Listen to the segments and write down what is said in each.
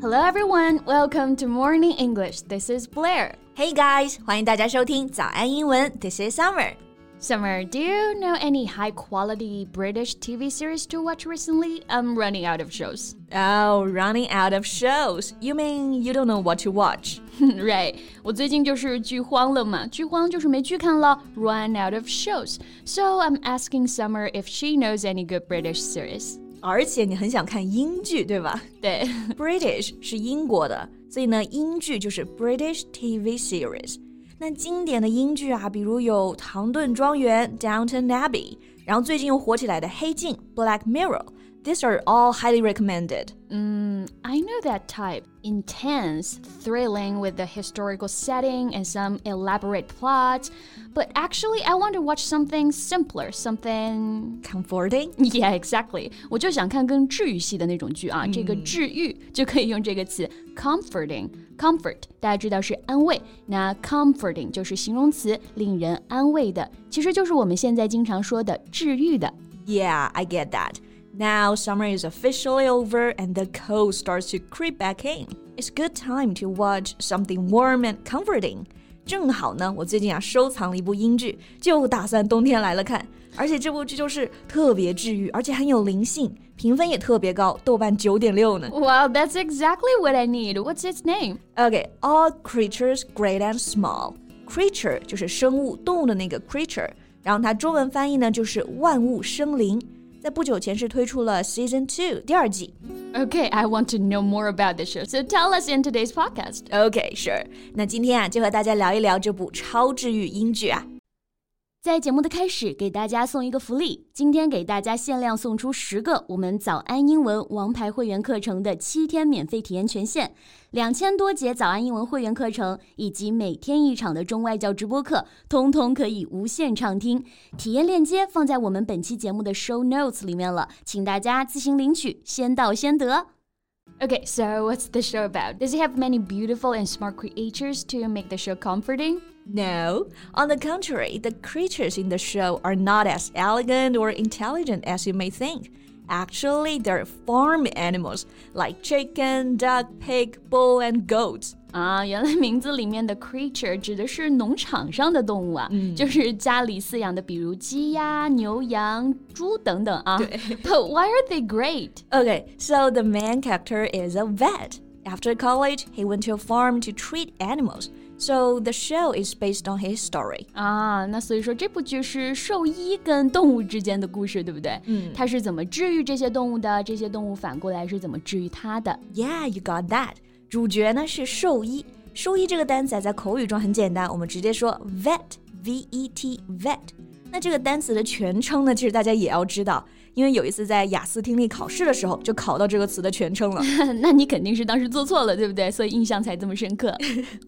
Hello everyone, welcome to Morning English. This is Blair. Hey guys，欢迎大家收听早安英文。This is Summer. Summer, do you know any high quality British TV series to watch recently? I'm running out of shows. Oh, running out of shows. You mean you don't know what to watch? right. 我最近就是剧荒了嘛，剧荒就是没剧看了，run out of shows. So I'm asking Summer if she knows any good British series. 而且你很想看英剧，对吧？对，British 是英国的，所以呢，英剧就是 British TV series。那经典的英剧啊，比如有《唐顿庄园》（Downton Abbey），然后最近又火起来的《黑镜》（Black Mirror）。These are all highly recommended. Mm, I know that type. Intense, thrilling with the historical setting and some elaborate plots. But actually, I want to watch something simpler, something comforting. Yeah, exactly. 我就想看更治愈系的那种剧啊，嗯、这个治愈就可以用这个词 comforting。comfort 大家知道是安慰，那 comforting 就是形容词，令人安慰的，其实就是我们现在经常说的治愈的。Yeah, I get that. Now summer is officially over and the cold starts to creep back in. It's good time to watch something warm and comforting. 正好呢，我最近啊收藏了一部英剧，就打算冬天来了看。而且这部剧就是特别治愈，而且很有灵性，评分也特别高，豆瓣九点六呢。Wow, that's exactly what I need. What's its name? Okay, all creatures great and small. Creature 就是生物、动物的那个 creature，然后它中文翻译呢就是万物生灵。 在不久前是推出了 Season Two 第二季。Okay, I want to know more about the show, so tell us in today's podcast. Okay, sure. 那今天啊，就和大家聊一聊这部超治愈英剧啊。在节目的开始，给大家送一个福利。今天给大家限量送出十个我们早安英文王牌会员课程的七天免费体验权限，两千多节早安英文会员课程以及每天一场的中外教直播课，通通可以无限畅听。体验链接放在我们本期节目的 show notes 里面了，请大家自行领取，先到先得。Okay, so what's the show about? Does it have many beautiful and smart creatures to make the show comforting? No, on the contrary, the creatures in the show are not as elegant or intelligent as you may think. Actually, they're farm animals like chicken, duck, pig, bull, and goats. 啊，原来名字里面的 creature 指的是农场上的动物啊，嗯、就是家里饲养的，比如鸡呀、牛羊、猪等等啊。对。But why are they great? Okay, so the main character is a vet. After college, he went to a farm to treat animals. So the show is based on his story 啊，那所以说这部剧是兽医跟动物之间的故事，对不对？嗯，他是怎么治愈这些动物的？这些动物反过来是怎么治愈他的？Yeah, you got that. 主角呢是兽医，兽医这个单词在口语中很简单，我们直接说 vet，v e t vet。 那这个单词的全称呢，其实大家也要知道。因为有一次在雅思听力考试的时候，就考到这个词的全称了。那你肯定是当时做错了，对不对？所以印象才这么深刻。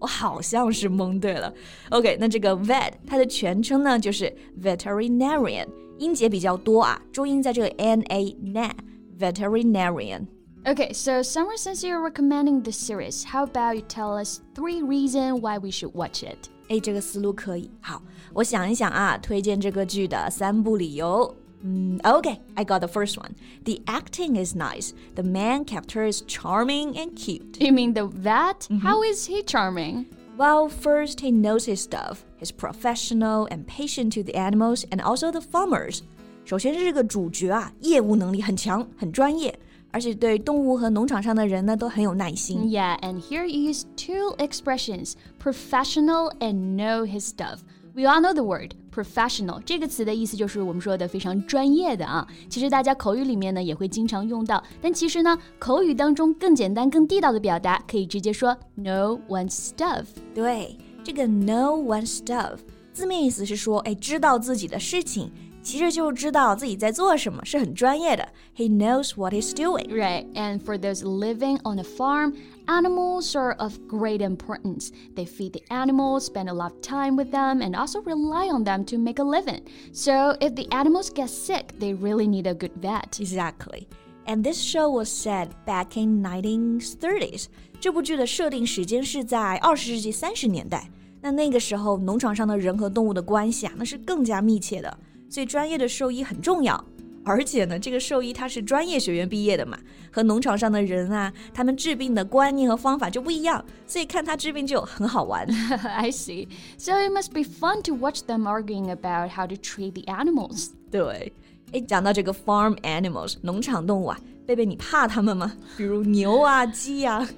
我好像是蒙对了。OK，那这个 vet 它的全称呢就是 veterinarian，音节比较多啊，重音在这个 n a n veterinarian。Okay, so Summer, since you're recommending the series, how about you tell us three reasons why we should watch it? 哎，这个思路可以。好，我想一想啊，推荐这个剧的三部理由。Mm, okay, I got the first one. The acting is nice. The main character is charming and cute. You mean the vet? Mm -hmm. How is he charming? Well, first, he knows his stuff. He's professional and patient to the animals and also the farmers. 首先是这个主角啊，业务能力很强，很专业， 而且对动物和农场上的人呢都很有耐心。Yeah, and here you use two expressions: professional and know his stuff. We all know the word professional 这个词的意思就是我们说的非常专业的啊。其实大家口语里面呢也会经常用到，但其实呢口语当中更简单、更地道的表达可以直接说 know one's stuff。对，这个 know one's stuff 字面意思是说，哎，知道自己的事情。 其实就知道自己在做什么，是很专业的。He knows what he's doing. Right, and for those living on a farm, animals are of great importance. They feed the animals, spend a lot of time with them, and also rely on them to make a living. So if the animals get sick, they really need a good vet. Exactly. And this show was set back in 1930s. 这部剧的设定时间是在二十世纪三十年代。那那个时候，农场上的人和动物的关系啊，那是更加密切的。 所以专业的兽医很重要。而且呢，这个兽医他是专业学院毕业的嘛，和农场上的人啊，他们治病的观念和方法就不一样，所以看他治病就很好玩。I see. So it must be fun to watch them arguing about how to treat the animals. 对，哎，讲到这个 farm animals 农场动物啊，贝贝你怕它们吗？比如牛啊、鸡呀、啊。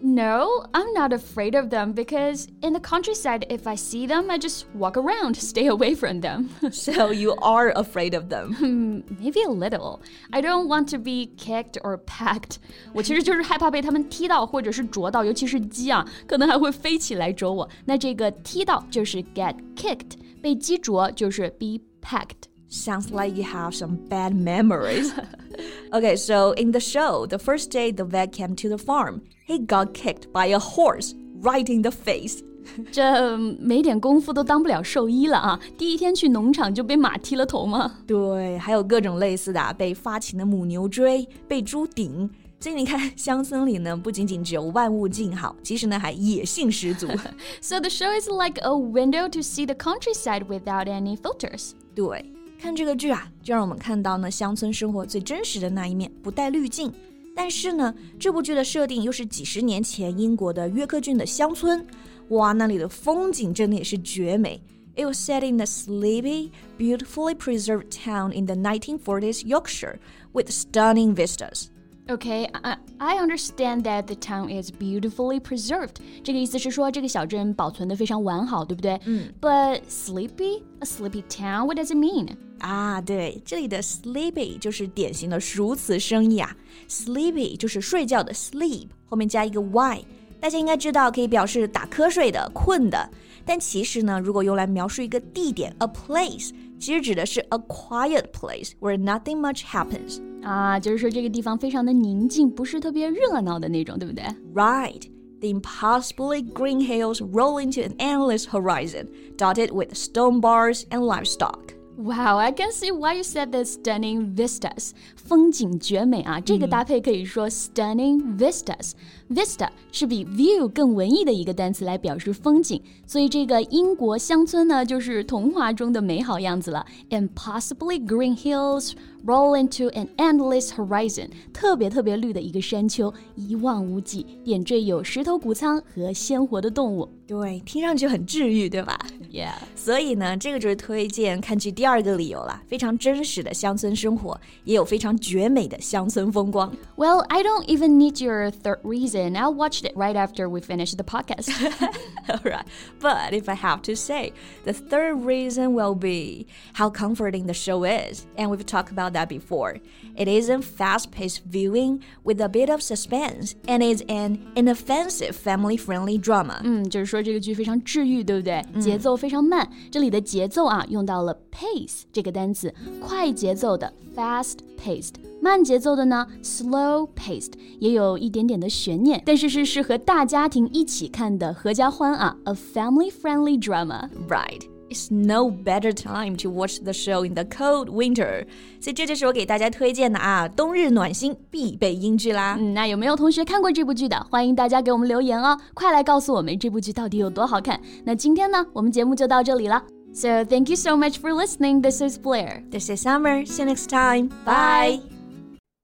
no, I'm not afraid of them because in the countryside, if I see them, I just walk around, stay away from them. so you are afraid of them? Hmm, maybe a little. I don't want to be kicked or pecked. 我其实就是害怕被他们踢到或者是啄到，尤其是鸡啊，可能还会飞起来啄我。那这个踢到就是 get kicked，被鸡啄就是 be pecked。Sounds like you have some bad memories. okay, so in the show, the first day the vet came to the farm, he got kicked by a horse right in the face. 这没点功夫都当不了兽医了啊！第一天去农场就被马踢了头吗？对，还有各种类似的、啊，被发情的母牛追，被猪顶。所以你看，乡村里呢，不仅仅只有万物静好，其实呢还野性十足。so the show is like a window to see the countryside without any filters. 对。 看这个剧啊，就让我们看到呢乡村生活最真实的那一面，不带滤镜。但是呢，这部剧的设定又是几十年前英国的约克郡的乡村，哇，那里的风景真的也是绝美。It was set in a sleepy, beautifully preserved town in the 1940s Yorkshire with stunning vistas. Okay, I, I understand that the town is beautifully preserved. 这个意思是说这个小镇保存的非常完好，对不对？嗯。But sleepy, a sleepy town, what does it mean? 啊，对，这里的 sleepy 就是典型的熟词生意啊。sleepy 就是睡觉的 sleep，后面加一个 y，大家应该知道可以表示打瞌睡的、困的。但其实呢，如果用来描述一个地点 a place，其实指的是 a quiet place where nothing much happens。啊，就是说这个地方非常的宁静，不是特别热闹的那种，对不对？Right. The impossibly green hills roll into an endless horizon, dotted with stone bars and livestock. Wow, I can see why you said the stunning vistas. 风景绝美啊，这个搭配可以说 stunning vistas。 Vista 是比 view 更文艺的一个单词来表示风景，所以这个英国乡村呢，就是童话中的美好样子了。Impossibly green hills roll into an endless horizon，特别特别绿的一个山丘，一望无际，点缀有石头谷仓和鲜活的动物。对，听上去很治愈，对吧？Yeah。所以呢，这个就是推荐看剧第二个理由了。非常真实的乡村生活，也有非常绝美的乡村风光。Well, I don't even need your third reason and I'll watch it right after we finish the podcast. All right. But if I have to say, the third reason will be how comforting the show is. And we've talked about that before. It isn't fast paced viewing with a bit of suspense, and it's an inoffensive family friendly drama. 嗯，就是说这个剧非常治愈，对不对？节奏非常慢。这里的节奏啊，用到了 pace 这个单词，快节奏的 fast paced。 慢节奏的呢，slow paced，也有一点点的悬念，但是是适合大家庭一起看的合家欢啊，a family-friendly drama. Right. It's no better time to watch the show in the cold winter. 所以这就是我给大家推荐的啊，冬日暖心必备英剧啦。嗯，那有没有同学看过这部剧的？欢迎大家给我们留言哦，快来告诉我们这部剧到底有多好看。那今天呢，我们节目就到这里了。So thank you so much for listening. This is Blair. This is Summer. See you next time. Bye.